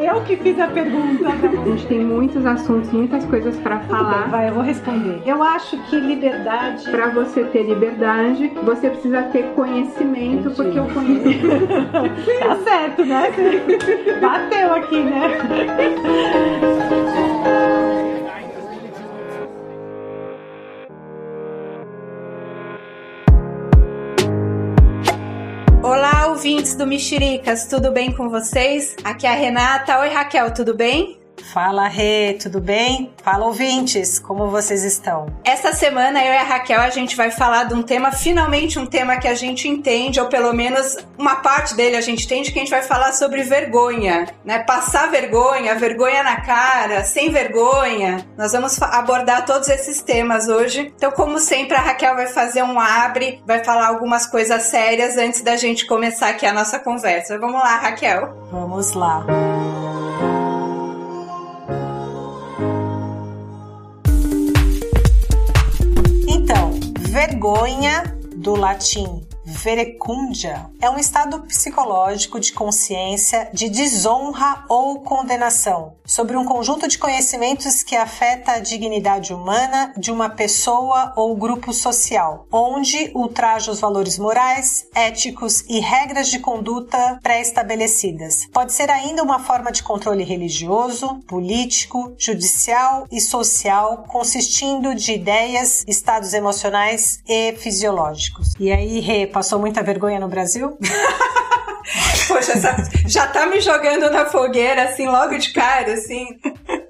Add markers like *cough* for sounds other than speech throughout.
Eu que fiz a pergunta. A gente tem muitos assuntos, muitas coisas para falar. Vai, eu vou responder. Eu acho que liberdade. Para você ter liberdade, você precisa ter conhecimento, Entendi. porque o conhecimento. *laughs* Tá certo, né? Bateu aqui, né? Do Mexericas, tudo bem com vocês? Aqui é a Renata. Oi, Raquel, tudo bem? Fala, Rê, tudo bem? Fala, ouvintes, como vocês estão? Essa semana eu e a Raquel a gente vai falar de um tema, finalmente um tema que a gente entende, ou pelo menos uma parte dele a gente entende, que a gente vai falar sobre vergonha, né? Passar vergonha, vergonha na cara, sem vergonha. Nós vamos abordar todos esses temas hoje. Então, como sempre, a Raquel vai fazer um abre, vai falar algumas coisas sérias antes da gente começar aqui a nossa conversa. Vamos lá, Raquel. Vamos lá. Vergonha do latim verecundia é um estado psicológico de consciência de desonra ou condenação sobre um conjunto de conhecimentos que afeta a dignidade humana de uma pessoa ou grupo social, onde ultraja os valores morais, éticos e regras de conduta pré-estabelecidas. Pode ser ainda uma forma de controle religioso, político, judicial e social, consistindo de ideias, estados emocionais e fisiológicos. E aí, Rê, passou muita vergonha no Brasil? *laughs* Poxa, já tá me jogando na fogueira, assim, logo de cara, assim.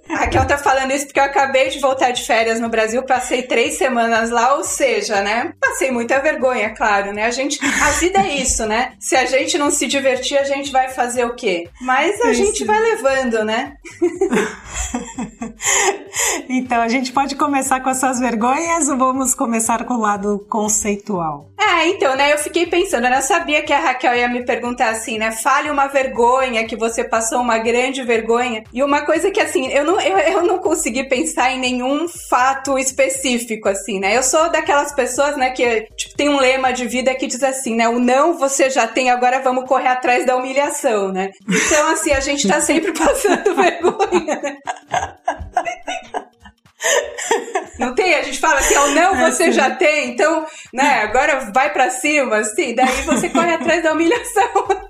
Raquel tá falando isso porque eu acabei de voltar de férias no Brasil, passei três semanas lá, ou seja, né? Passei muita vergonha, claro, né? A gente. A vida é isso, né? Se a gente não se divertir, a gente vai fazer o quê? Mas a Isso. gente vai levando, né? *laughs* Então, a gente pode começar com as suas vergonhas ou vamos começar com o lado conceitual? Ah, então, né? Eu fiquei pensando, né? Eu sabia que a Raquel ia me perguntar assim, né? Fale uma vergonha que você passou uma grande vergonha. E uma coisa que, assim, eu não, eu, eu não consegui pensar em nenhum fato específico, assim, né? Eu sou daquelas pessoas, né, que tipo, tem um lema de vida que diz assim, né? O não você já tem, agora vamos correr atrás da humilhação, né? Então, assim, a gente tá sempre *laughs* passando vergonha, né? Não tem? A gente fala assim, ao não você já tem, então, né, agora vai pra cima, assim, daí você corre atrás da humilhação.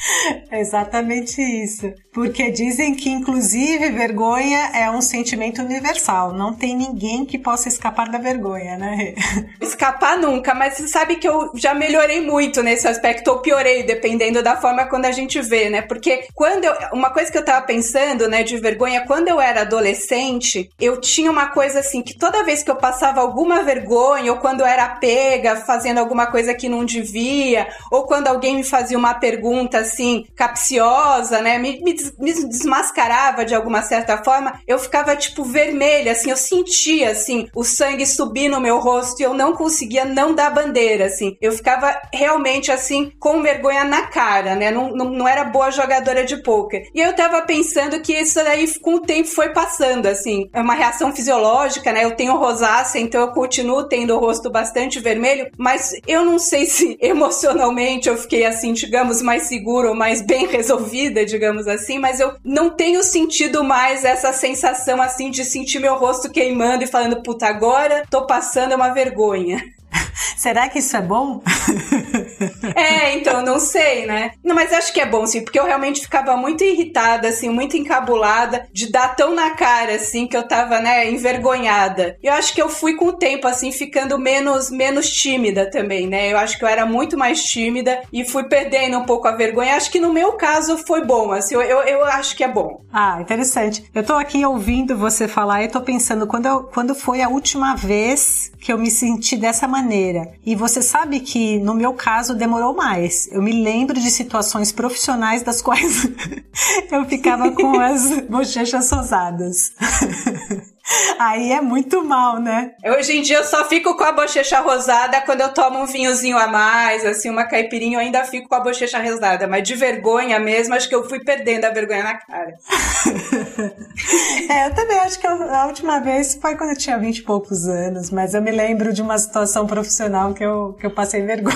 *laughs* É exatamente isso. Porque dizem que, inclusive, vergonha é um sentimento universal. Não tem ninguém que possa escapar da vergonha, né? *laughs* Escapar nunca, mas você sabe que eu já melhorei muito nesse aspecto, ou piorei, dependendo da forma quando a gente vê, né? Porque quando eu. Uma coisa que eu tava pensando, né, de vergonha, quando eu era adolescente, eu tinha uma coisa assim, que toda vez que eu passava alguma vergonha, ou quando eu era pega fazendo alguma coisa que não devia, ou quando alguém me fazia uma pergunta assim, capciosa, né, me, me me desmascarava de alguma certa forma, eu ficava tipo vermelha, assim, eu sentia assim, o sangue subir no meu rosto e eu não conseguia não dar bandeira, assim. Eu ficava realmente assim, com vergonha na cara, né? Não, não, não era boa jogadora de pôquer. E eu tava pensando que isso daí com o tempo foi passando, assim. É uma reação fisiológica, né? Eu tenho rosácea, então eu continuo tendo o rosto bastante vermelho, mas eu não sei se *laughs* emocionalmente eu fiquei assim, digamos, mais segura ou mais bem resolvida, digamos assim, mas eu não tenho sentido mais essa sensação assim de sentir meu rosto queimando e falando, puta, agora tô passando uma vergonha. *laughs* Será que isso é bom? *laughs* É, então, não sei, né? Não, mas acho que é bom, sim, porque eu realmente ficava muito irritada, assim, muito encabulada de dar tão na cara, assim, que eu tava, né, envergonhada. Eu acho que eu fui com o tempo, assim, ficando menos, menos tímida também, né? Eu acho que eu era muito mais tímida e fui perdendo um pouco a vergonha. Acho que no meu caso foi bom, assim, eu, eu, eu acho que é bom. Ah, interessante. Eu tô aqui ouvindo você falar e tô pensando quando, eu, quando foi a última vez que eu me senti dessa maneira. E você sabe que no meu caso demorou mais. Eu me lembro de situações profissionais das quais *laughs* eu ficava com as bochechas rosadas. *laughs* Aí é muito mal, né? Hoje em dia eu só fico com a bochecha rosada quando eu tomo um vinhozinho a mais, assim, uma caipirinha, eu ainda fico com a bochecha rosada. Mas de vergonha mesmo, acho que eu fui perdendo a vergonha na cara. *laughs* É, eu também acho que eu- a última vez foi quando eu tinha vinte e poucos anos, mas eu me lembro de uma situação profissional que eu, que eu passei vergonha.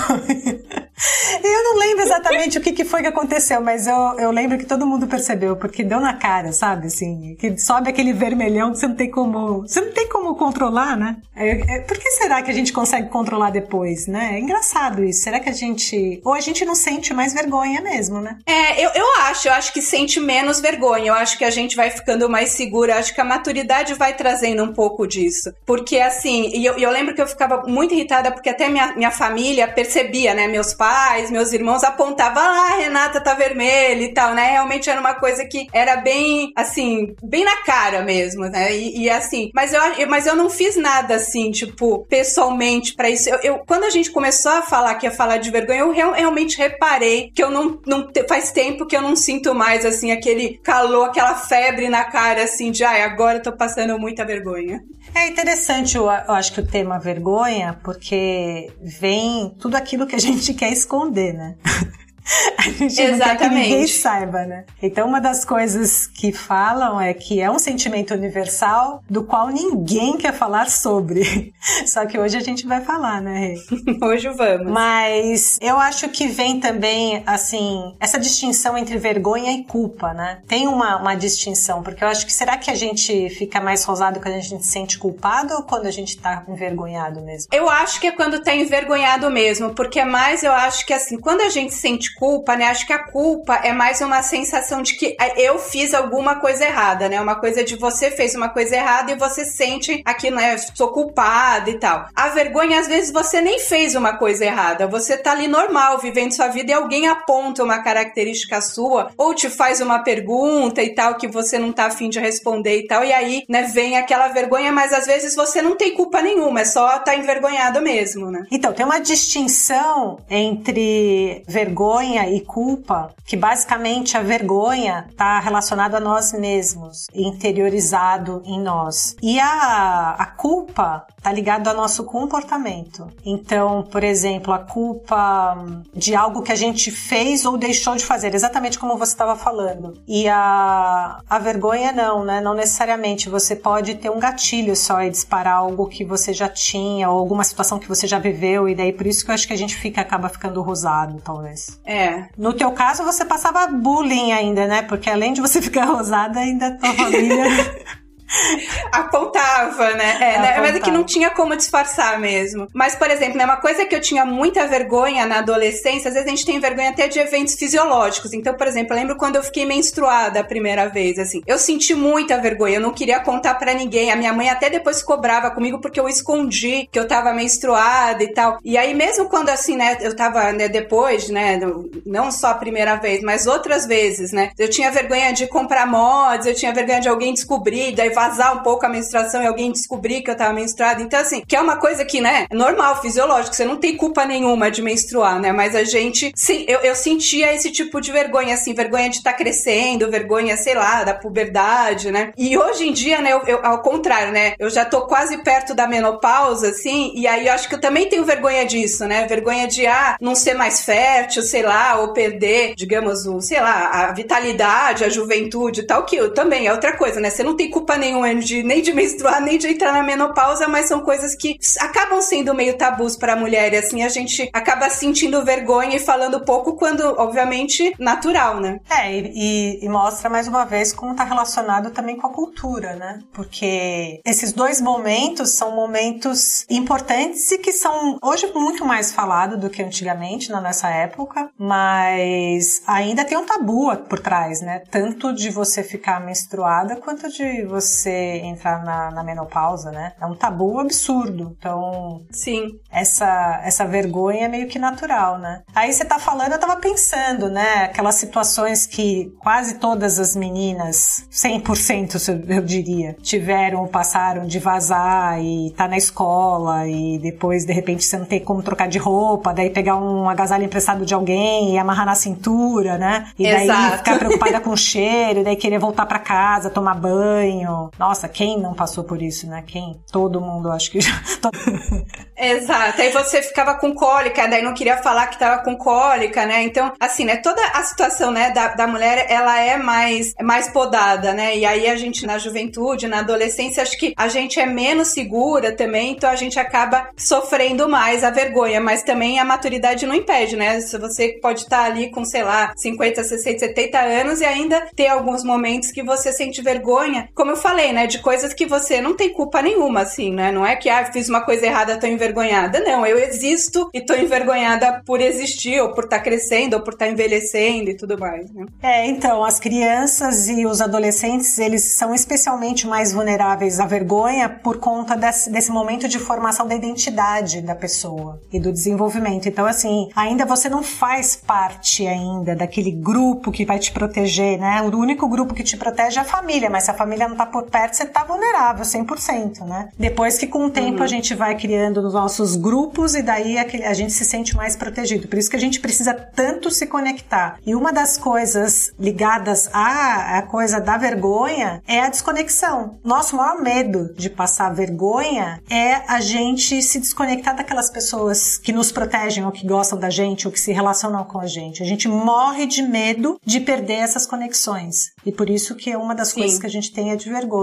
*laughs* Eu não lembro exatamente o que, que foi que aconteceu, mas eu, eu lembro que todo mundo percebeu, porque deu na cara, sabe? Assim, que sobe aquele vermelhão que você não tem como. Você não tem como controlar, né? É, é, por que será que a gente consegue controlar depois, né? É engraçado isso. Será que a gente. Ou a gente não sente mais vergonha mesmo, né? É, eu, eu acho, eu acho que sente menos vergonha. Eu acho que a gente vai ficando mais segura. Eu acho que a maturidade vai trazendo um pouco disso. Porque assim, e eu, eu lembro que eu ficava muito irritada porque até minha, minha família percebia, né? Meus pais, meus irmãos apontavam, ah, Renata tá vermelha e tal, né? Realmente era uma coisa que era bem, assim, bem na cara mesmo, né? E, e assim, mas eu, mas eu não fiz nada assim, tipo, pessoalmente para isso. Eu, eu, quando a gente começou a falar que ia falar de vergonha, eu real, realmente reparei que eu não, não faz tempo que eu não sinto mais assim aquele calor, aquela febre na cara assim de, ai, agora eu tô passando muita vergonha. É interessante, eu, eu acho que o tema vergonha, porque vem tudo aquilo que a *laughs* gente quer esconder, né? *laughs* *laughs* A gente Exatamente. não quer que ninguém saiba, né? Então, uma das coisas que falam é que é um sentimento universal do qual ninguém quer falar sobre. *laughs* Só que hoje a gente vai falar, né, *laughs* Hoje vamos. Mas eu acho que vem também, assim, essa distinção entre vergonha e culpa, né? Tem uma, uma distinção, porque eu acho que será que a gente fica mais rosado quando a gente se sente culpado ou quando a gente tá envergonhado mesmo? Eu acho que é quando tá envergonhado mesmo, porque é mais, eu acho que assim, quando a gente sente culpa, né? Acho que a culpa é mais uma sensação de que é, eu fiz alguma coisa errada, né? Uma coisa de você fez uma coisa errada e você sente aqui, né? Sou culpada e tal. A vergonha, às vezes, você nem fez uma coisa errada. Você tá ali normal, vivendo sua vida e alguém aponta uma característica sua ou te faz uma pergunta e tal que você não tá afim de responder e tal. E aí, né, vem aquela vergonha, mas às vezes você não tem culpa nenhuma, é só tá envergonhado mesmo, né? Então, tem uma distinção entre vergonha vergonha e culpa, que basicamente a vergonha está relacionada a nós mesmos, interiorizado em nós. E a, a culpa está ligado ao nosso comportamento. Então, por exemplo, a culpa de algo que a gente fez ou deixou de fazer, exatamente como você estava falando. E a, a vergonha não, né? Não necessariamente. Você pode ter um gatilho só e disparar algo que você já tinha ou alguma situação que você já viveu e daí por isso que eu acho que a gente fica acaba ficando rosado, talvez. É. No teu caso, você passava bullying ainda, né? Porque além de você *laughs* ficar rosada, ainda tua família *laughs* *laughs* Apontava, né? É, né? Mas é que não tinha como disfarçar mesmo. Mas, por exemplo, né, uma coisa que eu tinha muita vergonha na adolescência, às vezes a gente tem vergonha até de eventos fisiológicos. Então, por exemplo, eu lembro quando eu fiquei menstruada a primeira vez, assim. Eu senti muita vergonha, eu não queria contar para ninguém. A minha mãe até depois cobrava comigo porque eu escondi que eu tava menstruada e tal. E aí, mesmo quando, assim, né, eu tava, né, depois, né, não só a primeira vez, mas outras vezes, né, eu tinha vergonha de comprar mods, eu tinha vergonha de alguém descobrir, daí vazar um pouco a menstruação e alguém descobrir que eu tava menstruada. Então, assim, que é uma coisa que, né, é normal, fisiológico, você não tem culpa nenhuma de menstruar, né? Mas a gente, sim, eu, eu sentia esse tipo de vergonha, assim, vergonha de estar tá crescendo, vergonha, sei lá, da puberdade, né? E hoje em dia, né, eu, eu, ao contrário, né, eu já tô quase perto da menopausa, assim, e aí eu acho que eu também tenho vergonha disso, né? Vergonha de, ah, não ser mais fértil, sei lá, ou perder, digamos, o, sei lá, a vitalidade, a juventude tal, que eu também é outra coisa, né? Você não tem culpa nenhuma de, nem de menstruar, nem de entrar na menopausa, mas são coisas que acabam sendo meio tabus para a mulher. E assim, a gente acaba sentindo vergonha e falando pouco, quando, obviamente, natural, né? É, e, e mostra mais uma vez como tá relacionado também com a cultura, né? Porque esses dois momentos são momentos importantes e que são hoje muito mais falados do que antigamente, na nossa época, mas ainda tem um tabu por trás, né? Tanto de você ficar menstruada quanto de você você entrar na, na, menopausa, né? É um tabu absurdo. Então, sim. Essa, essa vergonha é meio que natural, né? Aí você tá falando, eu tava pensando, né? Aquelas situações que quase todas as meninas, 100% eu diria, tiveram ou passaram de vazar e tá na escola e depois, de repente, você não tem como trocar de roupa, daí pegar um agasalho emprestado de alguém e amarrar na cintura, né? E daí Exato. ficar preocupada com o *laughs* cheiro, daí querer voltar para casa, tomar banho Nossa, quem não passou por isso, né? Quem? Todo mundo, acho que já. *laughs* Exato. Aí você ficava com cólica, daí não queria falar que tava com cólica, né? Então, assim, né? Toda a situação, né, da, da mulher, ela é mais, mais podada, né? E aí a gente, na juventude, na adolescência, acho que a gente é menos segura também, então a gente acaba sofrendo mais a vergonha, mas também a maturidade não impede, né? Se você pode estar ali com, sei lá, 50, 60, 70 anos e ainda ter alguns momentos que você sente vergonha, como eu falei, né? De coisas que você não tem culpa nenhuma, assim, né? Não é que, ah, fiz uma coisa errada, tô envergonhada. Não, eu existo e tô envergonhada por existir, ou por estar tá crescendo, ou por estar tá envelhecendo e tudo mais, né? É, então, as crianças e os adolescentes, eles são especialmente mais vulneráveis à vergonha por conta desse, desse momento de formação da identidade da pessoa e do desenvolvimento. Então, assim, ainda você não faz parte ainda daquele grupo que vai te proteger, né? O único grupo que te protege é a família, mas se a família não tá por perto, você tá vulnerável 100%, né? Depois que com o tempo uhum. a gente vai criando os nossos grupos e daí a gente se sente mais protegido. Por isso que a gente precisa tanto se conectar. E uma das coisas ligadas à, à coisa da vergonha é a desconexão. Nosso maior medo de passar vergonha é a gente se desconectar daquelas pessoas que nos protegem ou que gostam da gente ou que se relacionam com a gente. A gente morre de medo de perder essas conexões. E por isso que é uma das Sim. coisas que a gente tem é de vergonha.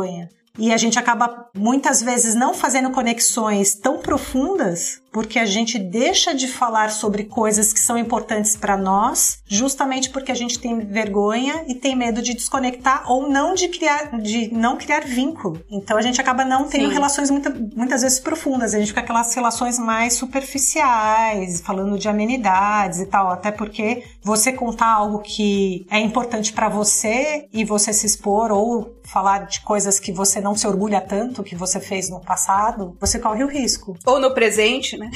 E a gente acaba muitas vezes não fazendo conexões tão profundas porque a gente deixa de falar sobre coisas que são importantes para nós, justamente porque a gente tem vergonha e tem medo de desconectar ou não de criar, de não criar vínculo. Então a gente acaba não tendo Sim. relações muita, muitas vezes profundas. A gente fica aquelas relações mais superficiais, falando de amenidades e tal. Até porque você contar algo que é importante para você e você se expor ou falar de coisas que você não se orgulha tanto que você fez no passado, você corre o risco. Ou no presente, né?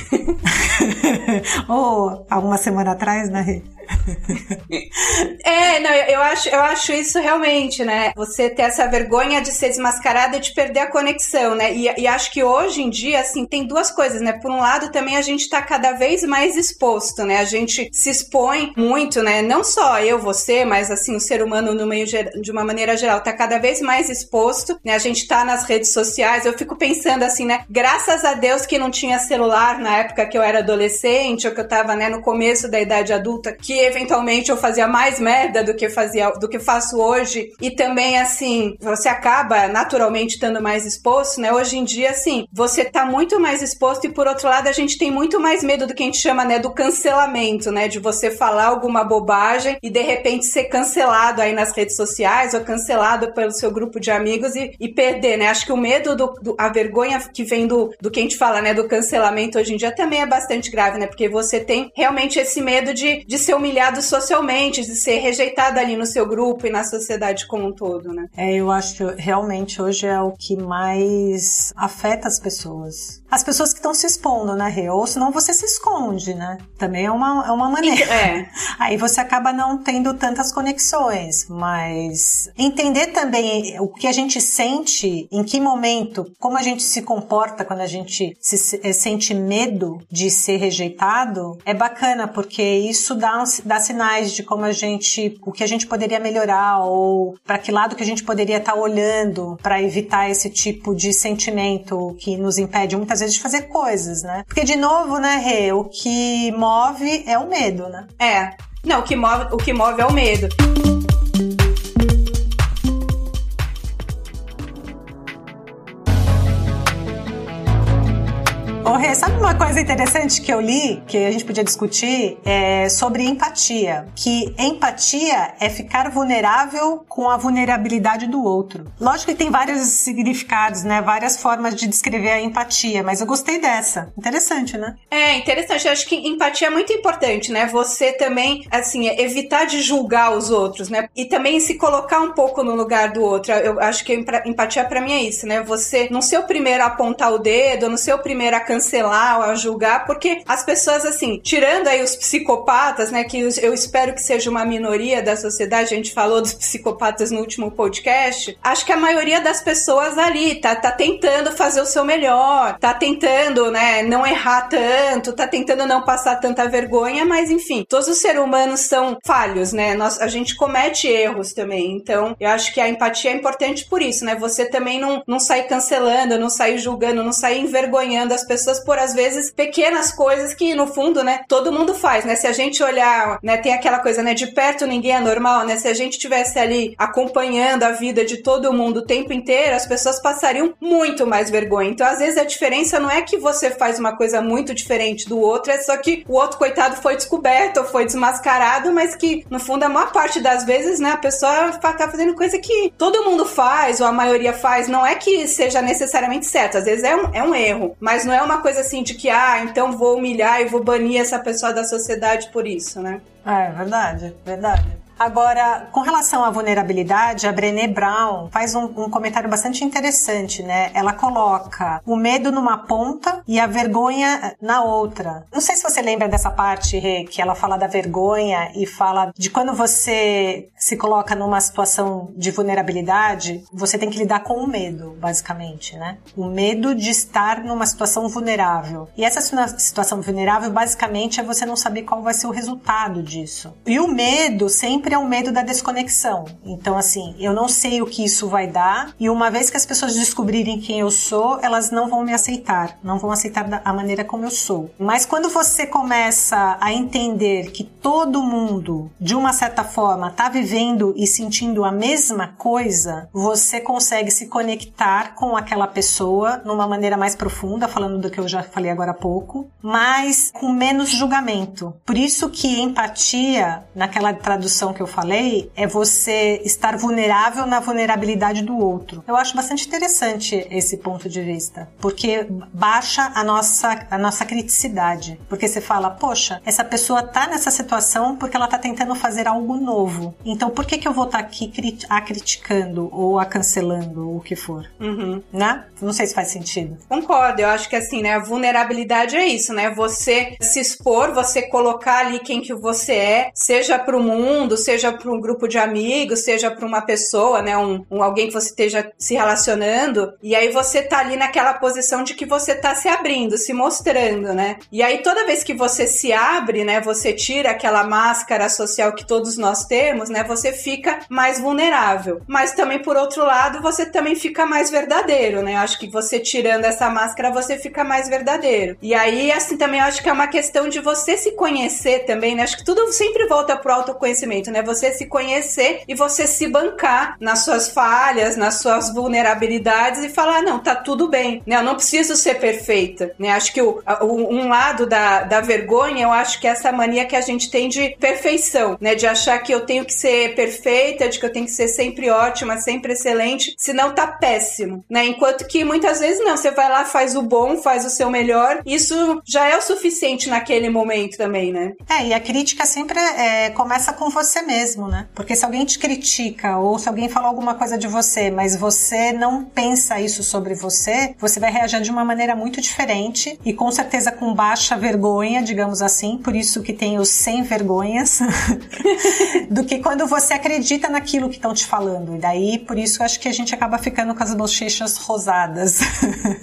*laughs* Ou alguma semana atrás, né? *laughs* é, não, eu acho, eu acho isso realmente, né? Você ter essa vergonha de ser desmascarada e de perder a conexão, né? E, e, acho que hoje em dia, assim, tem duas coisas, né? Por um lado, também a gente tá cada vez mais exposto, né? A gente se expõe muito, né? Não só eu, você, mas assim, o ser humano no meio de uma maneira geral tá cada vez mais exposto, né? A gente tá nas redes sociais. Eu fico pensando assim, né? Graças a Deus que não tinha celular na época que eu era adolescente ou que eu tava, né, no começo da idade adulta, que eventualmente eu fazia mais merda do que fazia do que faço hoje e também assim você acaba naturalmente estando mais exposto, né? Hoje em dia assim você tá muito mais exposto e por outro lado a gente tem muito mais medo do que a gente chama né do cancelamento, né? De você falar alguma bobagem e de repente ser cancelado aí nas redes sociais ou cancelado pelo seu grupo de amigos e, e perder, né? Acho que o medo do, do, a vergonha que vem do, do que a gente fala, né? Do cancelamento hoje em dia também é bastante grave, né? Porque você tem realmente esse medo de, de ser humilhado socialmente, de ser rejeitado ali no seu grupo e na sociedade como um todo, né? É, eu acho que realmente hoje é o que mais afeta as pessoas. As pessoas que estão se expondo, né, Rê? Ou senão você se esconde, né? Também é uma, é uma maneira. É. *laughs* Aí você acaba não tendo tantas conexões, mas entender também o que a gente sente, em que momento, como a gente se comporta quando a gente se, eh, sente medo de ser rejeitado, é bacana, porque isso dá, dá sinais de como a gente, o que a gente poderia melhorar ou para que lado que a gente poderia estar tá olhando para evitar esse tipo de sentimento que nos impede muitas vezes de fazer coisas, né? Porque de novo, né, Rê, o que move é o medo, né? É. Não, o que move, o que move é o medo. Ô, Rê, sabe uma coisa interessante que eu li, que a gente podia discutir, é sobre empatia. Que empatia é ficar vulnerável com a vulnerabilidade do outro. Lógico que tem vários significados, né? Várias formas de descrever a empatia, mas eu gostei dessa. Interessante, né? É, interessante. Eu acho que empatia é muito importante, né? Você também, assim, evitar de julgar os outros, né? E também se colocar um pouco no lugar do outro. Eu acho que empatia para mim é isso, né? Você não ser o primeiro a apontar o dedo, não ser o primeiro a cancelar cancelar ou a julgar, porque as pessoas, assim, tirando aí os psicopatas, né, que eu espero que seja uma minoria da sociedade, a gente falou dos psicopatas no último podcast, acho que a maioria das pessoas ali tá, tá tentando fazer o seu melhor, tá tentando, né, não errar tanto, tá tentando não passar tanta vergonha, mas enfim, todos os seres humanos são falhos, né, Nós, a gente comete erros também, então eu acho que a empatia é importante por isso, né, você também não, não sair cancelando, não sair julgando, não sair envergonhando as pessoas por às vezes pequenas coisas que no fundo, né, todo mundo faz, né? Se a gente olhar, né, tem aquela coisa, né, de perto ninguém é normal, né? Se a gente tivesse ali acompanhando a vida de todo mundo o tempo inteiro, as pessoas passariam muito mais vergonha. Então, às vezes a diferença não é que você faz uma coisa muito diferente do outro, é só que o outro coitado foi descoberto ou foi desmascarado, mas que no fundo a maior parte das vezes, né, a pessoa tá fazendo coisa que todo mundo faz ou a maioria faz, não é que seja necessariamente certo, às vezes é um, é um erro, mas não é uma coisa assim de que, ah, então vou humilhar e vou banir essa pessoa da sociedade por isso, né? É, verdade, verdade. Agora, com relação à vulnerabilidade, a Brené Brown faz um, um, comentário bastante interessante, né? Ela coloca o medo numa ponta e a vergonha na outra. Não sei se você lembra dessa parte, Rê, que ela fala da vergonha e fala de quando você se coloca numa situação de vulnerabilidade, você tem que lidar com o medo, basicamente, né? O medo de estar numa situação vulnerável. E essa situação vulnerável, basicamente, é você não saber qual vai ser o resultado disso. E o medo sempre sempre é o medo da desconexão. Então, assim, eu não sei o que isso vai dar, e uma vez que as pessoas descobrirem quem eu sou, elas não vão me aceitar, não vão aceitar da maneira como eu sou. Mas quando você começa a entender que todo mundo, de uma certa forma, está vivendo e sentindo a mesma coisa, você consegue se conectar com aquela pessoa numa maneira mais profunda, falando do que eu já falei agora há pouco, mas com menos julgamento. Por isso que empatia, naquela tradução que eu falei é você estar vulnerável na vulnerabilidade do outro. Eu acho bastante interessante esse ponto de vista, porque baixa a nossa, a nossa criticidade. Porque você fala, poxa, essa pessoa tá nessa situação porque ela tá tentando fazer algo novo. Então por que, que eu vou estar tá aqui a criticando ou a cancelando ou o que for? Uhum. Né? Não sei se faz sentido. Concordo, eu acho que assim, né? A vulnerabilidade é isso, né? Você se expor, você colocar ali quem que você é, seja pro mundo, seja para um grupo de amigos, seja para uma pessoa, né, um, um, alguém que você esteja se relacionando, e aí você tá ali naquela posição de que você tá se abrindo, se mostrando, né? E aí toda vez que você se abre, né, você tira aquela máscara social que todos nós temos, né, você fica mais vulnerável. Mas também por outro lado, você também fica mais verdadeiro, né? Acho que você tirando essa máscara, você fica mais verdadeiro. E aí assim também acho que é uma questão de você se conhecer também, né? Acho que tudo sempre volta pro autoconhecimento, né? Você se conhecer e você se bancar nas suas falhas, nas suas vulnerabilidades e falar, não, tá tudo bem, né? Eu não preciso ser perfeita, né? Acho que o, o, um lado da, da vergonha, eu acho que é essa mania que a gente tem de perfeição, né? De achar que eu tenho que ser perfeita, de que eu tenho que ser sempre ótima, sempre excelente, senão tá péssimo, né? Enquanto que muitas vezes não, você vai lá, faz o bom, faz o seu melhor, isso já é o suficiente naquele momento também, né? É, e a crítica sempre é, começa com você mesmo, né? Porque se alguém te critica ou se alguém falou alguma coisa de você, mas você não pensa isso sobre você, você vai reagir de uma maneira muito diferente e com certeza com baixa vergonha, digamos assim, por isso que tem os sem vergonhas, *laughs* do que quando você acredita naquilo que estão te falando. E daí, por isso, eu acho que a gente acaba ficando com as bochechas rosadas.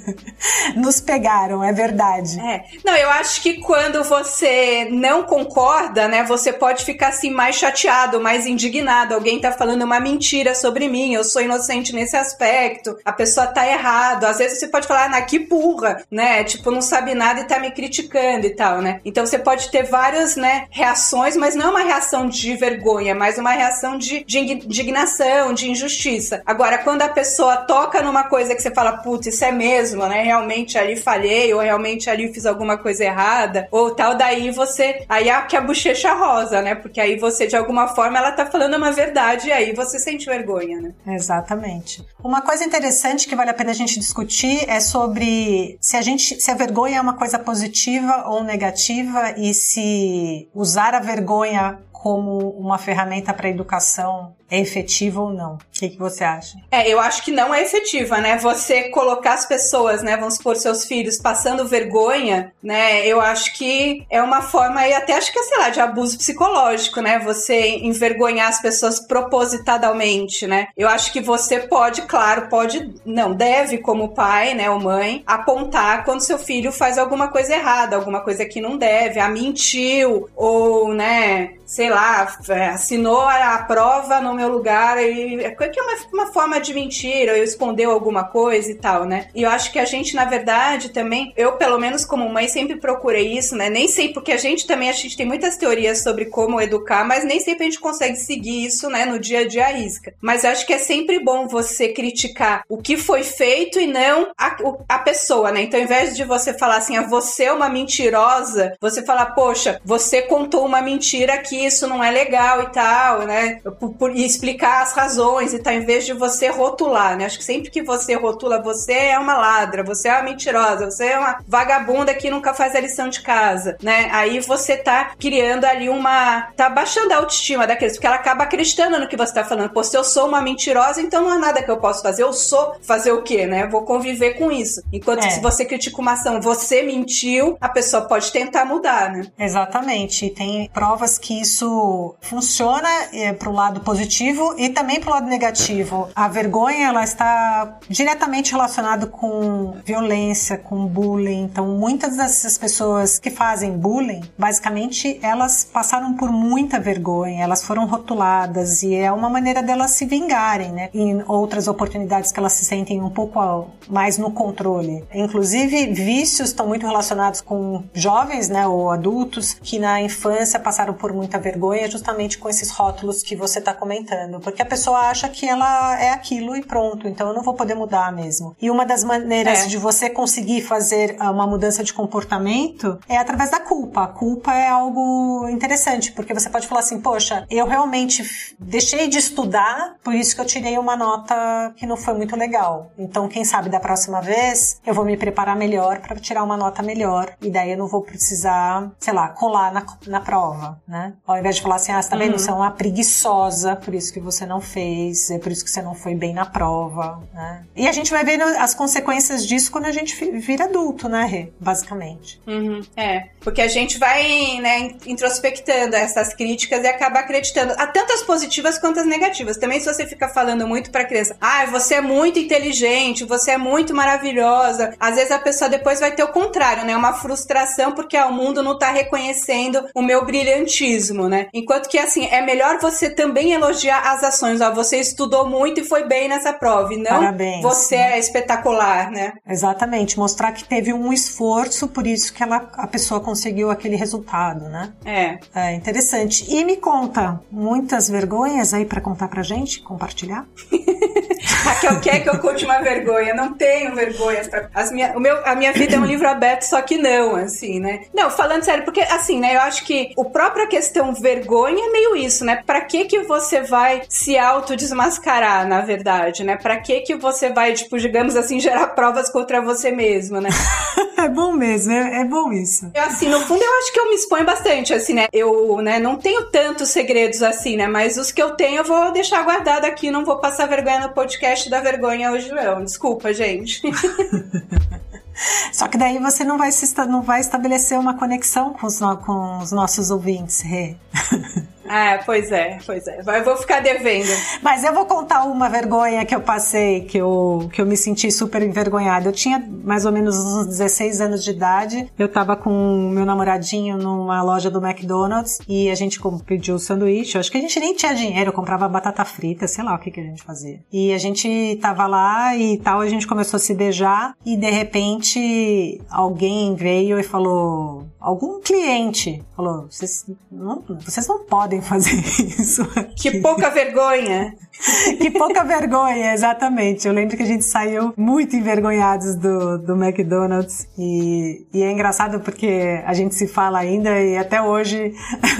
*laughs* Nos pegaram, é verdade. É. Não, eu acho que quando você não concorda, né, você pode ficar assim mais chateado, mais mais indignado. Alguém tá falando uma mentira sobre mim, eu sou inocente nesse aspecto, a pessoa tá errado. Às vezes você pode falar, ah, que burra, né? Tipo, não sabe nada e tá me criticando e tal, né? Então você pode ter várias, né, reações, mas não é uma reação de vergonha, mas uma reação de, de indignação, de injustiça. Agora, quando a pessoa toca numa coisa que você fala, putz, isso é mesmo, né? Realmente ali falhei, ou realmente ali fiz alguma coisa errada, ou tal, daí você. Aí é que a bochecha rosa, né? Porque aí você, de alguma alguma forma ela tá falando uma verdade e aí você sente vergonha, né? Exatamente. Uma coisa interessante que vale a pena a gente discutir é sobre se a gente, se a vergonha é uma coisa positiva ou negativa e se usar a vergonha como uma ferramenta para educação é efetiva ou não. O que, que, você acha? É, eu acho que não é efetiva, né? Você colocar as pessoas, né, vamos supor, seus filhos passando vergonha, né? Eu acho que é uma forma e até acho que é, sei lá, de abuso psicológico, né? Você envergonhar as pessoas propositadamente, né? Eu acho que você pode, claro, pode, não, deve como pai, né, ou mãe, apontar quando seu filho faz alguma coisa errada, alguma coisa que não deve, a mentiu ou, né, sei lá, assinou a prova no meu lugar e que é uma, uma forma de mentira, ou escondeu alguma coisa e tal, né? E eu acho que a gente, na verdade, também, eu pelo menos como mãe sempre procurei isso, né? Nem sei porque a gente também a gente tem muitas teorias sobre como educar, mas nem sempre a gente consegue seguir isso, né, no dia a dia à risca. Mas eu acho que é sempre bom você criticar o que foi feito e não a, a pessoa, né? Então, ao invés de você falar assim, ah, você é uma mentirosa, você falar, poxa, você contou uma mentira que isso não é legal e tal, né? Por, por, e explicar as razões e tal, em vez de você rotular, né? Acho que sempre que você rotula, você é uma ladra, você é uma mentirosa, você é uma vagabunda que nunca faz a lição de casa, né? Aí você tá criando ali uma. tá baixando a autoestima daqueles, porque ela acaba acreditando no que você tá falando. Pô, se eu sou uma mentirosa, então não há nada que eu possa fazer. Eu sou fazer o quê, né? Vou conviver com isso. Enquanto é. se você critica uma ação, você mentiu, a pessoa pode tentar mudar, né? Exatamente. E tem provas que isso funciona é, para o lado positivo e também para o lado negativo. A vergonha ela está diretamente relacionada com violência, com bullying. Então, muitas dessas pessoas que fazem bullying, basicamente, elas passaram por muita vergonha, elas foram rotuladas e é uma maneira delas se vingarem, né? Em outras oportunidades que elas se sentem um pouco mais no controle. Inclusive, vícios estão muito relacionados com jovens, né, ou adultos que na infância passaram por muita vergonha justamente com esses rótulos que você está comentando, porque a pessoa acha que ela é aquilo e pronto, então eu não vou poder mudar mesmo. E uma das maneiras é. de você conseguir fazer ah, uma mudança de comportamento é através da culpa. A culpa é algo interessante, porque você pode falar assim: poxa, eu realmente deixei de estudar, por isso que eu tirei uma nota que não foi muito legal. Então, quem sabe da próxima vez eu vou me preparar melhor para tirar uma nota melhor, e daí eu não vou precisar, sei lá, colar na, na prova, né? Ao invés de falar assim, ah, você tá vendo? Uhum. Você é uma preguiçosa, por isso que você não fez, é por isso que você não foi bem na prova, né? E a gente vai vendo as consequências disso quando a gente vira adulto, né, Rê? Basicamente. Uhum. É, porque a gente vai, né, introspectando essas críticas e acaba acreditando, a tantas positivas quanto as negativas. Também se você fica falando muito pra criança, ah, você é muito inteligente, você é muito maravilhosa, às vezes a pessoa depois vai ter o contrário, né? Uma frustração porque ah, o mundo não tá reconhecendo o meu brilhantismo né? Enquanto que, assim, é melhor você também elogiar as ações. Ó, você estudou muito e foi bem nessa prova, e não Parabéns, você né? é espetacular, né? Exatamente, mostrar que teve um esforço, por isso que ela, a pessoa conseguiu aquele resultado, né? É. É interessante. E me conta, muitas vergonhas aí para contar pra gente, compartilhar? *laughs* Raquel quer que eu conte uma vergonha, não tenho vergonhas. Pra... As minha, o meu, a minha vida é um livro aberto, só que não, assim, né? Não, falando sério, porque assim, né, eu acho que o própria questão vergonha é meio isso, né? Pra que que você vai se autodesmascarar, na verdade, né? Pra que que você vai, tipo, digamos assim, gerar provas contra você mesmo, né? *laughs* é bom mesmo, é, é, bom isso. Eu, assim, no fundo, eu acho que eu me exponho bastante, assim, né? Eu, né, não tenho tantos segredos assim, né? Mas os que eu tenho eu vou deixar guardado aqui, não vou passar vergonha no podcast da vergonha hoje, não. Desculpa, gente. *laughs* Só que daí você não vai, se, não vai estabelecer uma conexão com os, com os nossos ouvintes, Rê. *laughs* É, pois é, pois é. Eu vou ficar devendo. Mas eu vou contar uma vergonha que eu passei, que eu, que eu me senti super envergonhada. Eu tinha mais ou menos uns 16 anos de idade. Eu tava com meu namoradinho numa loja do McDonald's e a gente pediu sanduíche. Eu acho que a gente nem tinha dinheiro, eu comprava batata frita, sei lá o que, que a gente fazia. E a gente tava lá e tal, a gente começou a se beijar e de repente alguém veio e falou: algum cliente falou: vocês não, vocês não podem fazer *laughs* isso. Aqui. Que pouca vergonha. *laughs* que pouca vergonha, exatamente. Eu lembro que a gente saiu muito envergonhados do, do McDonald's e, e é engraçado porque a gente se fala ainda e até hoje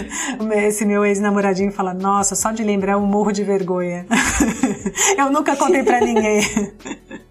*laughs* esse meu ex-namoradinho fala: Nossa, só de lembrar um morro de vergonha. eu nunca contei pra ninguém.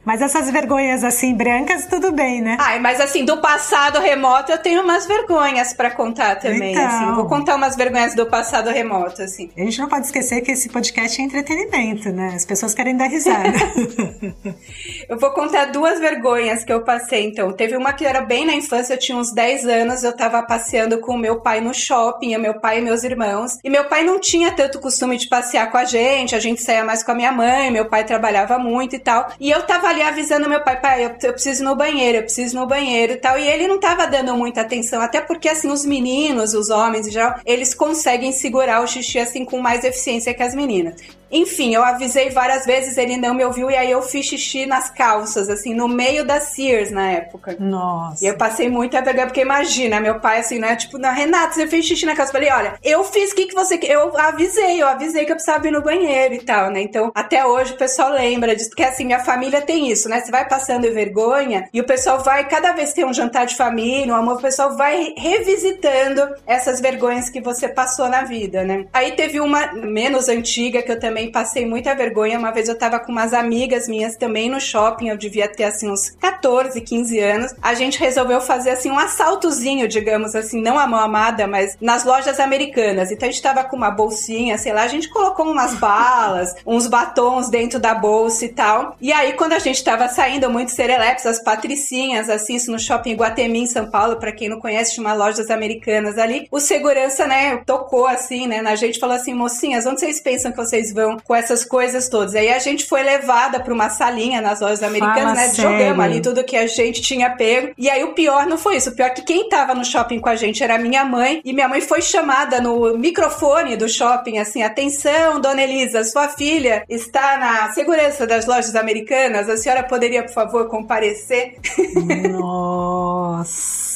Mas essas vergonhas assim brancas, tudo bem, né? Ai, mas assim, do passado remoto eu tenho umas vergonhas para contar também, Então. assim. Vou contar umas vergonhas do passado remoto, assim. A gente não pode esquecer que esse podcast é entretenimento, né? As pessoas querem dar risada. *laughs* Eu vou contar duas vergonhas que eu passei, então. Teve uma que era bem na infância, eu tinha uns 10 anos, eu tava passeando com o meu pai no shopping, eu, meu pai e meus irmãos. E meu pai não tinha tanto costume de passear com a gente, a gente saía mais com a minha mãe, meu pai trabalhava muito e tal. E eu tava ali avisando meu pai, pai, eu, eu preciso ir no banheiro, eu preciso ir no banheiro e tal. E ele não tava dando muita atenção, até porque, assim, os meninos, os homens geral, eles conseguem segurar o xixi, assim, com mais eficiência que as meninas. Enfim, eu avisei várias vezes, ele não me ouviu, e aí eu fiz xixi nas calças, assim, no meio da Sears na época. Nossa. E eu passei muita vergonha, porque imagina, meu pai assim, né? Tipo, na Renata, você fez xixi na calça. Eu falei, olha, eu fiz o que, que você. Eu avisei, eu avisei que eu precisava ir no banheiro e tal, né? Então, até hoje o pessoal lembra disso, porque assim, minha família tem isso, né? Você vai passando vergonha e o pessoal vai, cada vez que tem um jantar de família, um amor, o pessoal vai revisitando essas vergonhas que você passou na vida, né? Aí teve uma menos antiga que eu também passei muita vergonha. Uma vez eu tava com umas amigas minhas também no shopping, eu devia ter assim uns 14, 15 anos. A gente resolveu fazer assim um assaltozinho, digamos assim, não a mão amada, mas nas lojas americanas. Então a gente tava com uma bolsinha, sei lá, a gente colocou umas balas, *laughs* uns batons dentro da bolsa e tal. E aí quando a gente tava saindo muito serelepes, as patricinhas, assim, isso no shopping Guatemi em São Paulo, para quem não conhece, tinha uma lojas americanas ali. O segurança, né, tocou assim, né, na gente falou assim, mocinhas, onde vocês pensam que vocês vão com essas coisas todas? Aí a gente foi levada para uma salinha nas lojas americanas, Fala né, sério. jogamos ali tudo que a gente tinha pego. E aí o pior não foi isso, o pior é que quem tava no shopping com a gente era minha mãe, e minha mãe foi chamada no microfone do shopping, assim, atenção, dona Elisa, sua filha está na segurança das lojas americanas, a senhora poderia, por favor, comparecer? Nossa.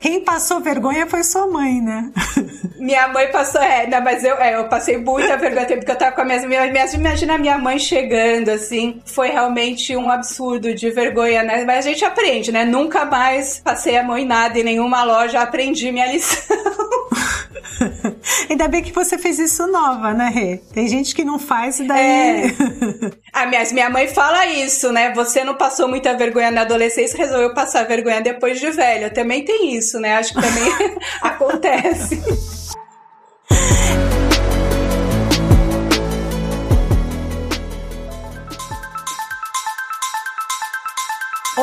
Quem passou vergonha foi sua mãe, né? *laughs* Minha mãe passou, é, não, mas eu, é, eu passei muita vergonha, porque eu tava com a minha, minha, minha imagina a minha mãe chegando, assim, foi realmente um absurdo de vergonha, né? Mas a gente aprende, né? Nunca mais passei a mão em nada, em nenhuma loja, aprendi minha lição. Ainda bem que você fez isso nova, né, Rê? Tem gente que não faz e daí. É. *laughs* Ah, minha, mãe fala isso, né? Você não passou muita vergonha na adolescência, resolveu passar vergonha depois de velha. Também tem isso, né? Acho que também *laughs* acontece.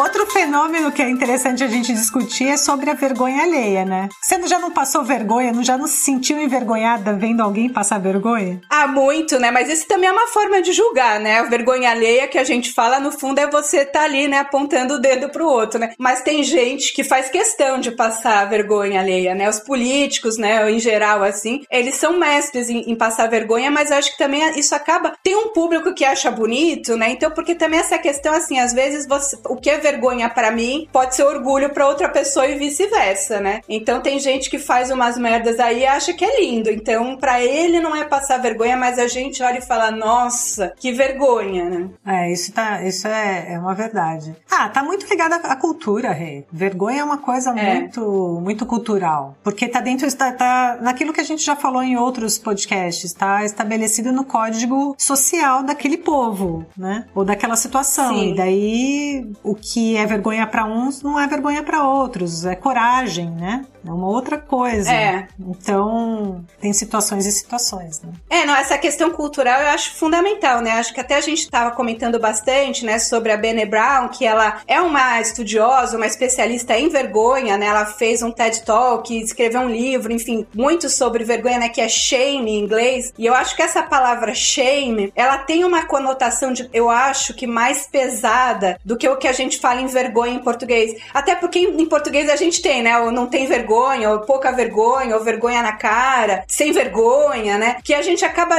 Outro fenômeno que é interessante a gente discutir é sobre a vergonha alheia, né? Você já não passou vergonha, já não se sentiu envergonhada vendo alguém passar vergonha? Ah, muito, né? Mas isso também é uma forma de julgar, né? A vergonha alheia que a gente fala, no fundo, é você tá ali, né, apontando o dedo pro outro, né? Mas tem gente que faz questão de passar vergonha alheia, né? Os políticos, né, em geral, assim, eles são mestres em, em passar vergonha, mas acho que também isso acaba. Tem um público que acha bonito, né? Então, porque também essa questão, assim, às vezes você, o que é vergonha pra mim pode ser orgulho pra outra pessoa e vice-versa, né? Então tem gente que faz umas merdas aí e acha que é lindo. Então, pra ele não é passar vergonha, mas a gente olha e fala, nossa, que vergonha, né? É, isso, tá, isso é, é uma verdade. Ah, tá muito ligado à, cultura, Rê. Vergonha é uma coisa É. muito, muito cultural. Porque tá dentro, tá, tá naquilo que a gente já falou em outros podcasts, tá estabelecido no código social daquele povo, né? Ou daquela situação. Sim. E daí, o que é vergonha pra uns não é vergonha pra outros. É coragem, né? É uma outra coisa. É. Então, tem situações e situações, né? É, não, essa questão cultural eu acho fundamental, né? Acho que até a gente estava comentando bastante, né, sobre a Bene Brown, que ela é uma estudiosa, uma especialista em vergonha, né? Ela fez um TED Talk, escreveu um livro, enfim, muito sobre vergonha, né, que é shame em inglês. E eu acho que essa palavra shame, ela tem uma conotação de, eu acho que mais pesada do que o que a gente fala em vergonha em português. Até porque em português a gente tem, né? Ou não tem vergonha, ou pouca vergonha, ou vergonha na cara, sem vergonha, né? Que a gente acaba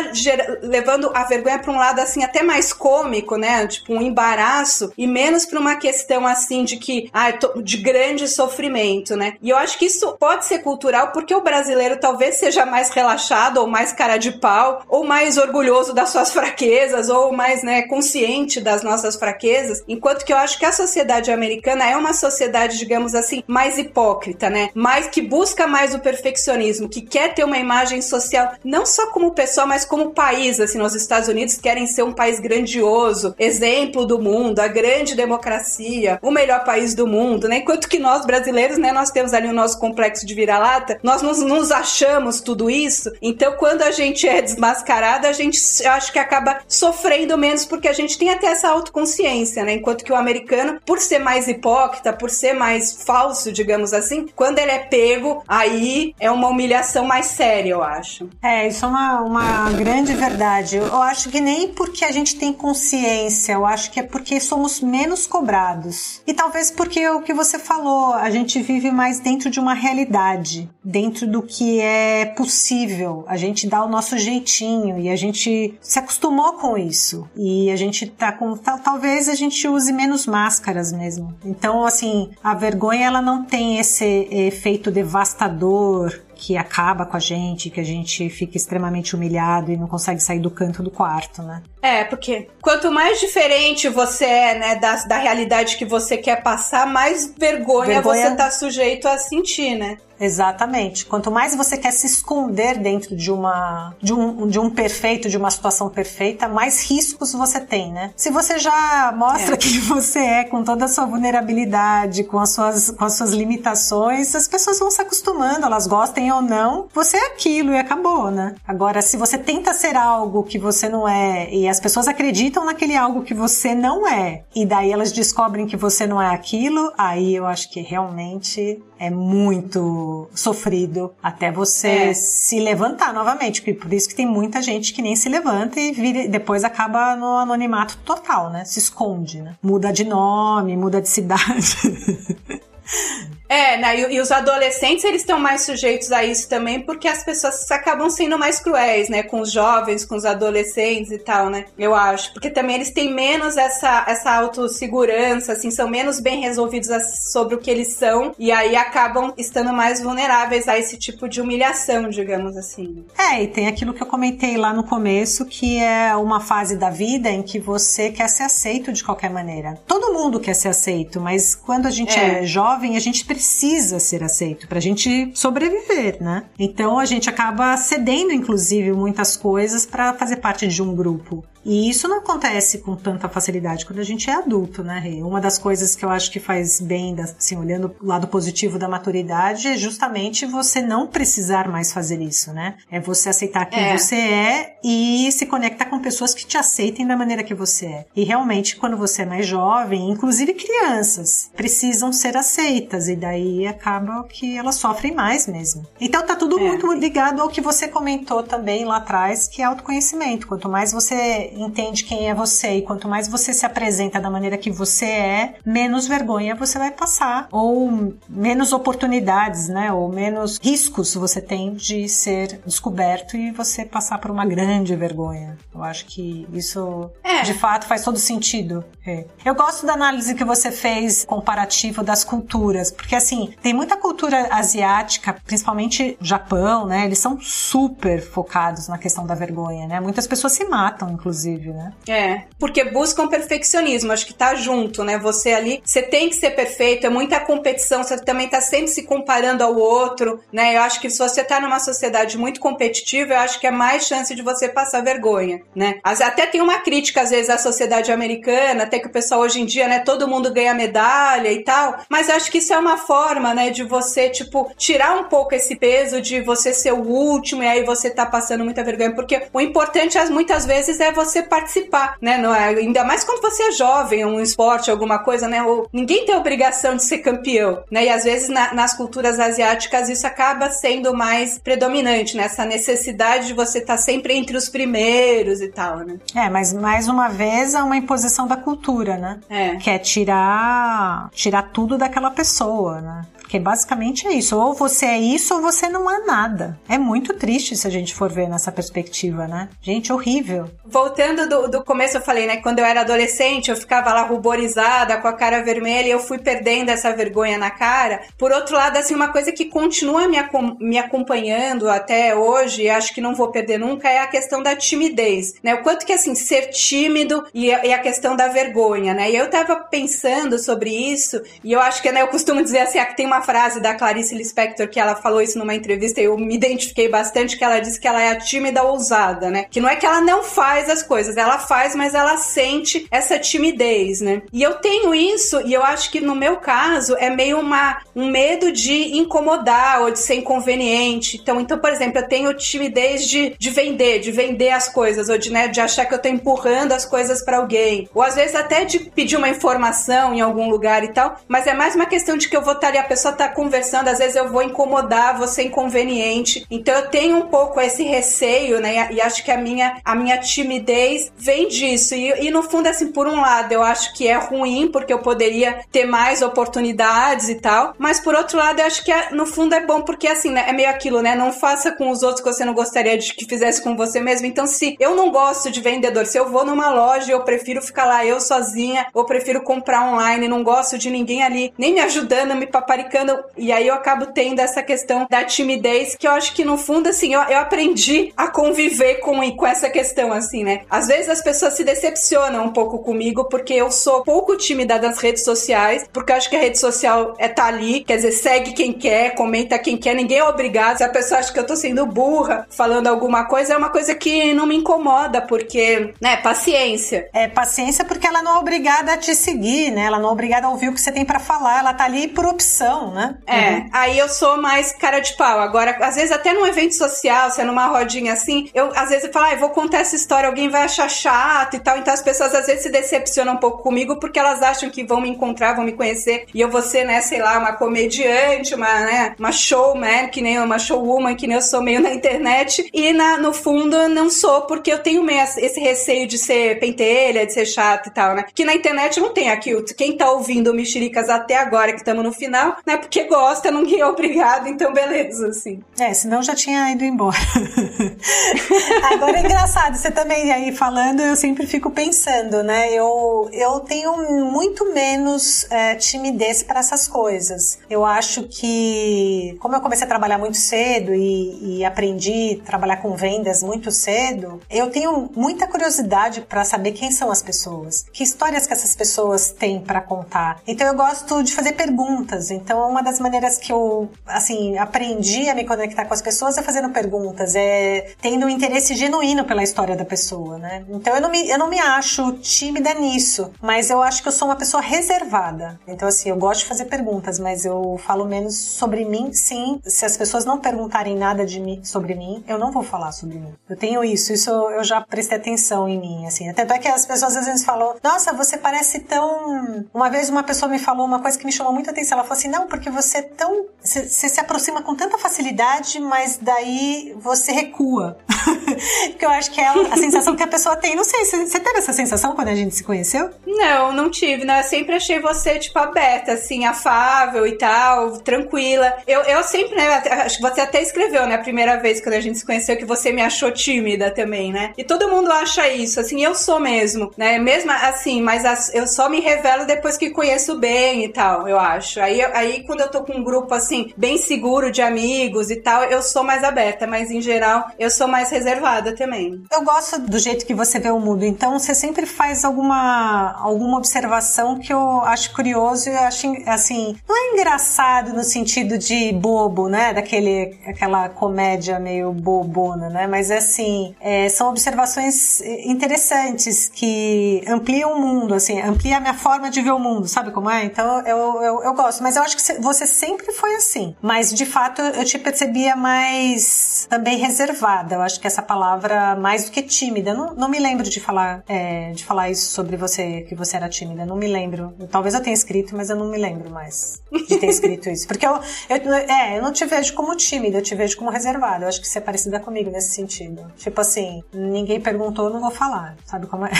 levando a vergonha para um lado assim até mais cômico, né? Tipo um embaraço e menos para uma questão assim de que ah, de grande sofrimento, né? E eu acho que isso pode ser cultural porque o brasileiro talvez seja mais relaxado ou mais cara de pau ou mais orgulhoso das suas fraquezas ou mais, né, consciente das nossas fraquezas, enquanto que eu acho que a sociedade americana é uma sociedade, digamos assim, mais hipócrita, né? Mais que busca mais o perfeccionismo, que quer ter uma imagem social não só como pessoa, mas como país, assim, nos Estados Unidos querem ser um país grandioso, exemplo do mundo, a grande democracia, o melhor país do mundo, né? Enquanto que nós brasileiros, né, nós temos ali o nosso complexo de vira-lata, nós nos, nos achamos tudo isso. Então, quando a gente é desmascarada, a gente acho que acaba sofrendo menos porque a gente tem até essa autoconsciência, né? Enquanto que o americano, por ser mais hipócrita, por ser mais falso, digamos assim, quando ele é pego, aí é uma humilhação mais séria, eu acho. É, isso é uma, uma grande verdade. Eu acho que nem porque a gente tem consciência, eu acho que é porque somos menos cobrados. E talvez porque o que você falou, a gente vive mais dentro de uma realidade, dentro do que é possível. A gente dá o nosso jeitinho e a gente se acostumou com isso. E a gente tá com. Talvez a gente use menos máscaras mesmo. Então, assim, a vergonha ela não tem esse efeito devastador que acaba com a gente, que a gente fica extremamente humilhado e não consegue sair do canto do quarto, né? É, porque quanto mais diferente você é, né, da, da realidade que você quer passar, mais vergonha, vergonha... você tá sujeito a sentir, né? Exatamente. Quanto mais você quer se esconder dentro de uma de um, de um perfeito, de uma situação perfeita, mais riscos você tem, né? Se você já mostra é. quem *laughs* você é com toda a sua vulnerabilidade, com as suas com as suas limitações, as pessoas vão se acostumando, elas gostem ou não, você é aquilo e acabou, né? Agora, se você tenta ser algo que você não é e as pessoas acreditam naquele algo que você não é, e daí elas descobrem que você não é aquilo, aí eu acho que realmente é muito sofrido até você é. se levantar novamente. Por isso que tem muita gente que nem se levanta e vira, depois acaba no anonimato total, né? Se esconde, né? Muda de nome, muda de cidade. *laughs* É, né, e, e, os adolescentes eles estão mais sujeitos a isso também, porque as pessoas acabam sendo mais cruéis, né, com os jovens, com os adolescentes e tal, né? Eu acho, porque também eles têm menos essa essa autossegurança, assim, são menos bem resolvidos sobre o que eles são e aí acabam estando mais vulneráveis a esse tipo de humilhação, digamos assim. É, e tem aquilo que eu comentei lá no começo, que é uma fase da vida em que você quer ser aceito de qualquer maneira. Todo mundo quer ser aceito, mas quando a gente é, é jovem, a gente precisa precisa ser aceito para a gente sobreviver, né? Então a gente acaba cedendo, inclusive, muitas coisas para fazer parte de um grupo. E isso não acontece com tanta facilidade quando a gente é adulto, né, Rê? Uma das coisas que eu acho que faz bem, assim, olhando o lado positivo da maturidade, é justamente você não precisar mais fazer isso, né? É você aceitar quem é. você é e se conectar com pessoas que te aceitem da maneira que você é. E realmente, quando você é mais jovem, inclusive crianças, precisam ser aceitas e daí acaba que elas sofrem mais mesmo. Então tá tudo é. muito ligado ao que você comentou também lá atrás, que é autoconhecimento. Quanto mais você entende quem é você e quanto mais você se apresenta da maneira que você é, menos vergonha você vai passar ou menos oportunidades, né, ou menos riscos você tem de ser descoberto e você passar por uma grande vergonha. Eu acho que isso é. de fato faz todo sentido. É. Eu gosto da análise que você fez comparativo das culturas, porque assim, tem muita cultura asiática, principalmente Japão, né, eles são super focados na questão da vergonha, né? Muitas pessoas se matam, inclusive inclusive, né? É, porque buscam perfeccionismo, acho que tá junto, né? Você ali, você tem que ser perfeito, é muita competição, você também tá sempre se comparando ao outro, né? Eu acho que se você tá numa sociedade muito competitiva, eu acho que é mais chance de você passar vergonha, né? Até tem uma crítica, às vezes, à sociedade americana, até que o pessoal hoje em dia, né, todo mundo ganha medalha e tal, mas acho que isso é uma forma, né, de você, tipo, tirar um pouco esse peso de você ser o último e aí você tá passando muita vergonha, porque o importante, muitas vezes, é você você participar, né? Não é, ainda mais quando você é jovem, um esporte, alguma coisa, né? Ou, ninguém tem a obrigação de ser campeão, né? E às vezes na, nas culturas asiáticas isso acaba sendo mais predominante, né? Essa necessidade de você estar tá sempre entre os primeiros e tal, né? É, mas mais uma vez é uma imposição da cultura, né? É. Que é tirar, tirar tudo daquela pessoa, né? Porque basicamente é isso. Ou você é isso ou você não é nada. É muito triste se a gente for ver nessa perspectiva, né? Gente, horrível. Voltando do, do começo, eu falei, né? Quando eu era adolescente, eu ficava lá ruborizada, com a cara vermelha, e eu fui perdendo essa vergonha na cara. Por outro lado, assim, uma coisa que continua me, me acompanhando até hoje, e acho que não vou perder nunca, é a questão da timidez, né? O quanto que, assim, ser tímido e, e a questão da vergonha, né? E eu tava pensando sobre isso, e eu acho que, né, eu costumo dizer assim, ah, que tem uma frase da Clarice Lispector que ela falou isso numa entrevista e eu me identifiquei bastante que ela disse que ela é a tímida ousada, né? Que não é que ela não faz as coisas, ela faz, mas ela sente essa timidez, né? E eu tenho isso e eu acho que no meu caso é meio uma, um medo de incomodar ou de ser inconveniente. Então, então por exemplo, eu tenho timidez de, de vender, de vender as coisas ou de, né, de achar que eu tô empurrando as coisas para alguém. Ou às vezes até de pedir uma informação em algum lugar e tal, mas é mais uma questão de que eu vou estar ali, a pessoa tá conversando, às vezes eu vou incomodar, vou ser inconveniente. Então eu tenho um pouco esse receio, né? E acho que a minha, a minha timidez vem disso. E, e no fundo, assim, por um lado, eu acho que é ruim, porque eu poderia ter mais oportunidades e tal. Mas por outro lado, eu acho que é, no fundo é bom, porque assim, né? É meio aquilo, né? Não faça com os outros que você não gostaria de que fizesse com você mesmo. Então, se eu não gosto de vendedor, se eu vou numa loja, eu prefiro ficar lá eu sozinha, ou prefiro comprar online, não gosto de ninguém ali, nem me ajudando, me paparicando e aí eu acabo tendo essa questão da timidez, que eu acho que no fundo, assim, eu, eu aprendi a conviver com, com essa questão, assim, né? Às vezes as pessoas se decepcionam um pouco comigo, porque eu sou pouco tímida nas redes sociais, porque eu acho que a rede social é tá ali, quer dizer, segue quem quer, comenta quem quer, ninguém é obrigado. Se a pessoa acha que eu tô sendo burra falando alguma coisa, é uma coisa que não me incomoda, porque, né, paciência. É, paciência porque ela não é obrigada a te seguir, né? Ela não é obrigada a ouvir o que você tem para falar, ela tá ali por opção, né? É, uhum. aí eu sou mais cara de pau. Agora, às vezes até num evento social, se é numa rodinha assim, eu às vezes eu falo, ah, eu vou contar essa história, alguém vai achar chato e tal. Então as pessoas às vezes se decepcionam um pouco comigo porque elas acham que vão me encontrar, vão me conhecer e eu vou ser, né, sei lá, uma comediante, uma, né, uma showman, que nem uma showwoman, que nem eu sou meio na internet. E na, no fundo não sou, porque eu tenho meio esse receio de ser pentelha, de ser chato e tal, né? Que na internet não tem aqui. Quem tá ouvindo Mexericas até agora, que estamos no final, né? Porque gosta, ninguém é *laughs* obrigado, então beleza, assim. É, senão já tinha ido embora. *laughs* Agora é engraçado, você também aí falando, eu sempre fico pensando, né? Eu, eu tenho muito menos é, timidez para essas coisas. Eu acho que, como eu comecei a trabalhar muito cedo e, e aprendi a trabalhar com vendas muito cedo, eu tenho muita curiosidade para saber quem são as pessoas, que histórias que essas pessoas têm para contar. Então eu gosto de fazer perguntas. Então uma das maneiras que eu, assim, aprendi a me conectar com as pessoas é fazendo perguntas, é tendo um interesse genuíno pela história da pessoa, né? Então eu não me, eu não me acho tímida nisso, mas eu acho que eu sou uma pessoa reservada. Então, assim, eu gosto de fazer perguntas, mas eu falo menos sobre mim, sim. Se as pessoas não perguntarem nada de mim, sobre mim, eu não vou falar sobre mim. Eu tenho isso, isso eu já prestei atenção em mim, assim. Tanto é que as pessoas às vezes falam, nossa, você parece tão. Uma vez uma pessoa me falou uma coisa que me chamou muita atenção. Ela falou assim: não, porque você é tão. Você se aproxima com tanta facilidade, mas daí você recua. *laughs* que eu acho que é a sensação que a pessoa tem. Não sei, você teve essa sensação quando a gente se conheceu? Não, não tive, né? Eu sempre achei você, tipo, aberta, assim, afável e tal, tranquila. Eu, eu sempre, né? Acho que você até escreveu, né? A primeira vez quando a gente se conheceu, que você me achou tímida também, né? E todo mundo acha isso, assim, eu sou mesmo, né? Mesmo assim, mas eu só me revelo depois que conheço bem e tal, eu acho. Aí, aí quando eu tô com um grupo, assim, bem seguro de amigos e tal, eu sou mais aberta, mas em geral eu sou mais reservada também. Eu gosto do jeito que você vê o mundo, então você sempre faz alguma, alguma observação que eu acho curioso e acho, assim, não é engraçado no sentido de bobo, né? Daquele, aquela comédia meio bobona, né? Mas é assim, é, são observações interessantes que ampliam o mundo, assim, amplia a minha forma de ver o mundo, sabe como é? Então eu, eu, eu gosto, mas eu acho que você sempre foi assim. Mas de fato eu te percebia mais também reservada. Eu acho que essa palavra mais do que tímida. Não, não me lembro de falar, é, de falar isso sobre você, que você era tímida. Não me lembro. Talvez eu tenha escrito, mas eu não me lembro mais de ter escrito isso. Porque eu, eu, é, eu não te vejo como tímida, eu te vejo como reservada. Eu acho que você é parecida comigo nesse sentido. Tipo assim, ninguém perguntou, não vou falar. Sabe como é?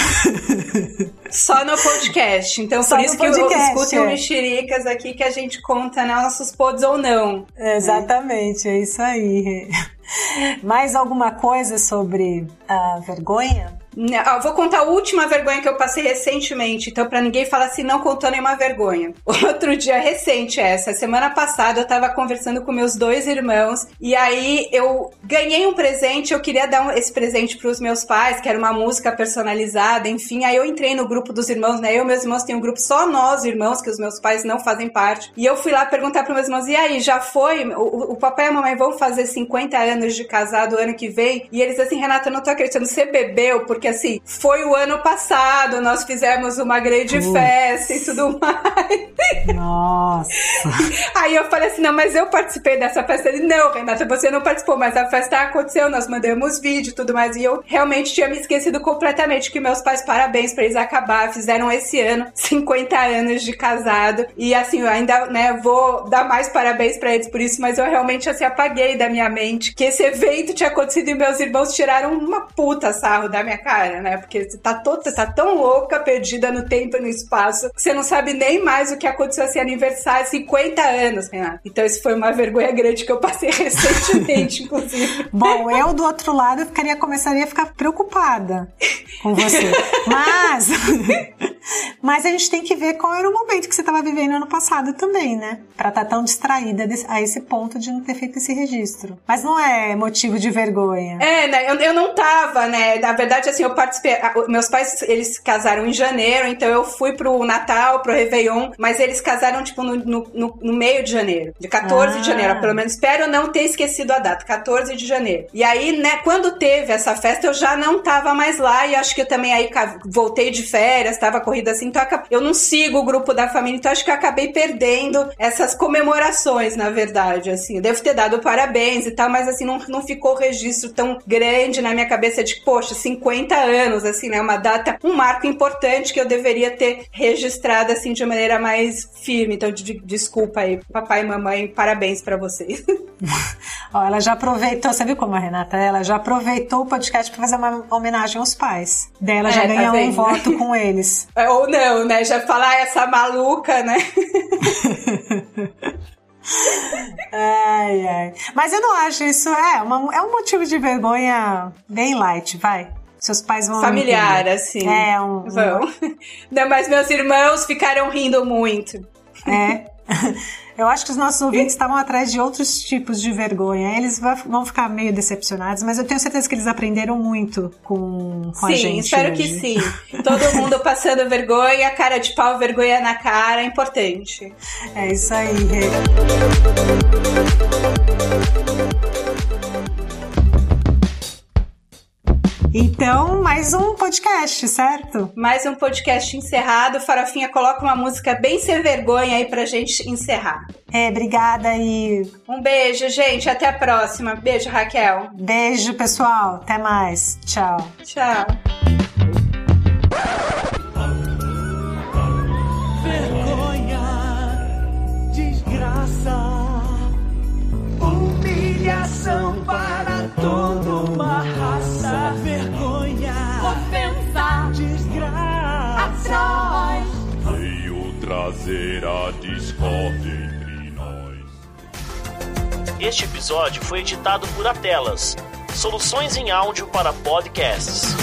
Só no podcast. Então, Só por isso que eu escuto é. mexericas aqui que a gente conta né, nossos pods ou não. Exatamente, é isso aí. *laughs* Mais alguma coisa sobre a vergonha? Eu vou contar a última vergonha que eu passei recentemente, então para ninguém falar assim, não contou nenhuma vergonha. *laughs* Outro dia recente essa, semana passada eu tava conversando com meus dois irmãos e aí eu ganhei um presente, eu queria dar esse presente para os meus pais, que era uma música personalizada, enfim, aí eu entrei no grupo dos irmãos, né? Eu e meus irmãos tem um grupo só nós irmãos, que os meus pais não fazem parte. E eu fui lá perguntar para meus irmãos: "E aí, já foi? O, o papai e a mamãe vão fazer 50 anos de casado ano que vem?" E eles assim: "Renata, eu não tô acreditando, você bebeu porque porque assim, foi o ano passado, nós fizemos uma grande festa e tudo mais. Nossa. *laughs* Aí eu falei assim: não, mas eu participei dessa festa. Ele, não, Renata, você não participou, mas a festa aconteceu, nós mandamos vídeo e tudo mais. E eu realmente tinha me esquecido completamente que meus pais, parabéns pra eles acabar, fizeram esse ano 50 anos de casado. E assim, eu ainda, né, vou dar mais parabéns pra eles por isso, mas eu realmente assim apaguei da minha mente que esse evento tinha acontecido e meus irmãos tiraram uma puta sarro da minha cara cara, né? Porque você tá, todo, você tá tão louca, perdida no tempo e no espaço, que você não sabe nem mais o que aconteceu esse aniversário, 50 anos, Renato. Então isso foi uma vergonha grande que eu passei *laughs* recentemente, inclusive. Bom, eu do outro lado ficaria, começaria a ficar preocupada com você. *laughs* Mas, mas a gente tem que ver qual era o momento que você estava vivendo ano passado também, né? Pra estar tá tão distraída a esse ponto de não ter feito esse registro. Mas não é motivo de vergonha. É, né? Eu, eu não tava, né? Na verdade, assim, eu participei. Meus pais, eles casaram em janeiro, então eu fui pro Natal, pro Réveillon, mas eles casaram, tipo, no, no, no meio de janeiro. De 14 ah. de janeiro, pelo menos. Espero não ter esquecido a data, 14 de janeiro. E aí, né, quando teve essa festa, eu já não tava mais lá e acho que eu também aí voltei de férias, tava corrida assim, então eu não sigo o grupo da família, então acho que acabei perdendo essas comemorações, na verdade, assim. Eu devo ter dado parabéns e tal, mas assim, não, não ficou registro tão grande na minha cabeça de, poxa, 50 50 anos, assim, né? Uma data, um marco importante que eu deveria ter registrado, assim, de maneira mais firme. Então, de, desculpa aí, papai e mamãe, parabéns para vocês. *laughs* Ó, ela já aproveitou, você viu como a Renata é? Ela já aproveitou o podcast para fazer uma homenagem aos pais. Daí ela já é, ganha tá um voto com *laughs* eles. É, ou não, né? Já falar essa maluca, né? *laughs* ai, ai. Mas eu não acho isso. É, uma, é um motivo de vergonha bem light, vai. Seus pais vão. Familiar, entender. assim. É, um. Vão. Não, mas meus irmãos ficaram rindo muito. É. *laughs* Eu acho que os nossos ouvintes estavam atrás de outros tipos de vergonha. Eles vão ficar meio decepcionados, mas eu tenho certeza que eles aprenderam muito com, com sim, a gente. Sim, espero hoje. que sim. Todo mundo passando vergonha, cara de pau, vergonha na cara, é importante. É isso aí, Então, mais um podcast, certo? Mais um podcast encerrado. Farofinha, coloca uma música bem sem vergonha aí pra gente encerrar. É, obrigada e. Um beijo, gente. Até a próxima. Beijo, Raquel. Beijo, pessoal. Até mais. Tchau. Tchau. Vergonha, desgraça, humilhação para raça. Vergonha, ofensa, desgraça. Veio trazer a discórdia entre nós. Este episódio foi editado por Atelas, soluções em áudio para podcasts.